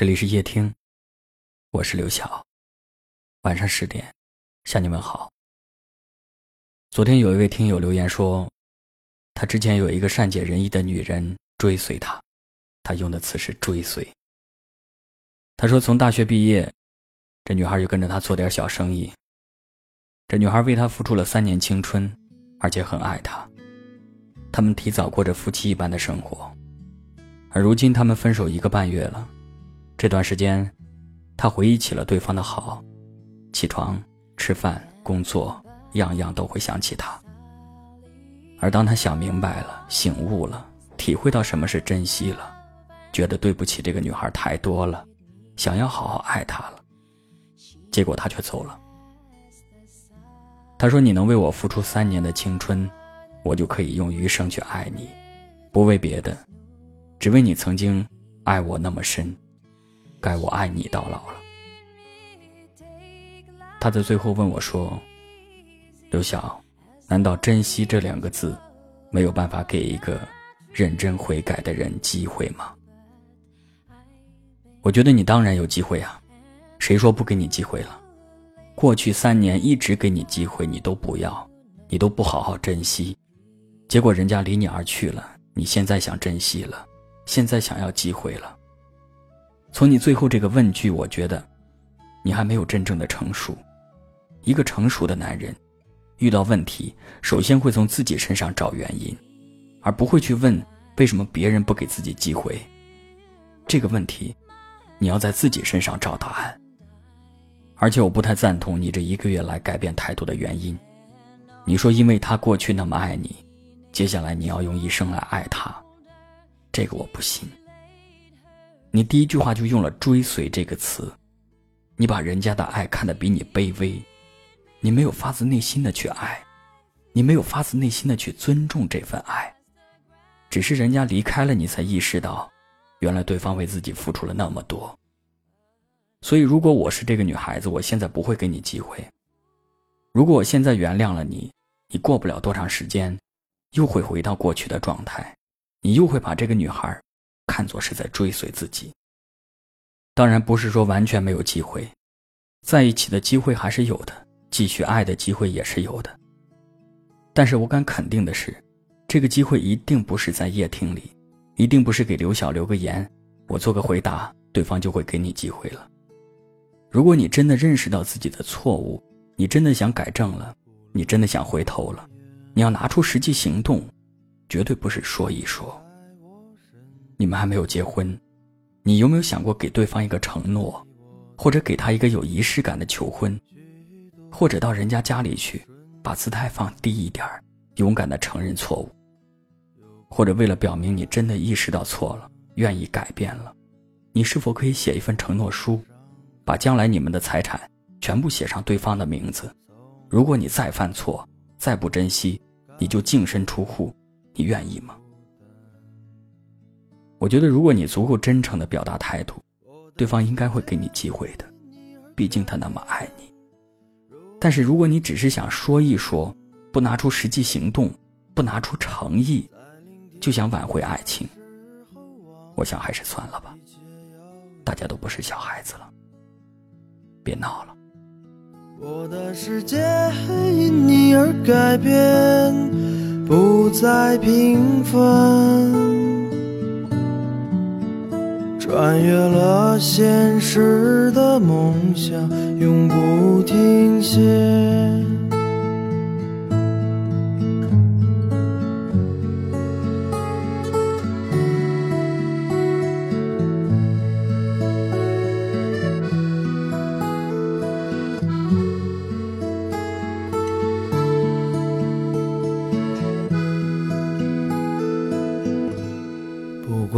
这里是夜听，我是刘晓。晚上十点，向你们好。昨天有一位听友留言说，他之前有一个善解人意的女人追随他，他用的词是追随。他说从大学毕业，这女孩就跟着他做点小生意。这女孩为他付出了三年青春，而且很爱他。他们提早过着夫妻一般的生活，而如今他们分手一个半月了。这段时间，他回忆起了对方的好，起床、吃饭、工作，样样都会想起他。而当他想明白了、醒悟了、体会到什么是珍惜了，觉得对不起这个女孩太多了，想要好好爱她了，结果他却走了。他说：“你能为我付出三年的青春，我就可以用余生去爱你，不为别的，只为你曾经爱我那么深。”该我爱你到老了。他在最后问我说：“刘晓，难道珍惜这两个字，没有办法给一个认真悔改的人机会吗？”我觉得你当然有机会啊，谁说不给你机会了？过去三年一直给你机会，你都不要，你都不好好珍惜，结果人家离你而去了。你现在想珍惜了，现在想要机会了。从你最后这个问句，我觉得，你还没有真正的成熟。一个成熟的男人，遇到问题，首先会从自己身上找原因，而不会去问为什么别人不给自己机会。这个问题，你要在自己身上找答案。而且我不太赞同你这一个月来改变态度的原因。你说因为他过去那么爱你，接下来你要用一生来爱他，这个我不信。你第一句话就用了“追随”这个词，你把人家的爱看得比你卑微，你没有发自内心的去爱，你没有发自内心的去尊重这份爱，只是人家离开了你才意识到，原来对方为自己付出了那么多。所以，如果我是这个女孩子，我现在不会给你机会。如果我现在原谅了你，你过不了多长时间，又会回到过去的状态，你又会把这个女孩。看作是在追随自己。当然不是说完全没有机会，在一起的机会还是有的，继续爱的机会也是有的。但是我敢肯定的是，这个机会一定不是在夜听里，一定不是给刘晓留个言，我做个回答，对方就会给你机会了。如果你真的认识到自己的错误，你真的想改正了，你真的想回头了，你要拿出实际行动，绝对不是说一说。你们还没有结婚，你有没有想过给对方一个承诺，或者给他一个有仪式感的求婚，或者到人家家里去，把姿态放低一点勇敢的承认错误，或者为了表明你真的意识到错了，愿意改变了，你是否可以写一份承诺书，把将来你们的财产全部写上对方的名字？如果你再犯错，再不珍惜，你就净身出户，你愿意吗？我觉得，如果你足够真诚的表达态度，对方应该会给你机会的，毕竟他那么爱你。但是，如果你只是想说一说，不拿出实际行动，不拿出诚意，就想挽回爱情，我想还是算了吧。大家都不是小孩子了，别闹了。我的世界因你而改变，不再平凡。穿越了现实的梦想，永不停歇。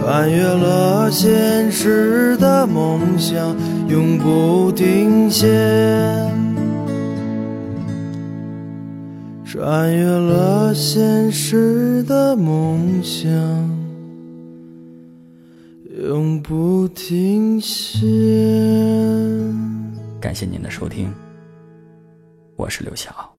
穿越了现实的梦想，永不停歇。穿越了现实的梦想，永不停歇。感谢您的收听，我是刘晓。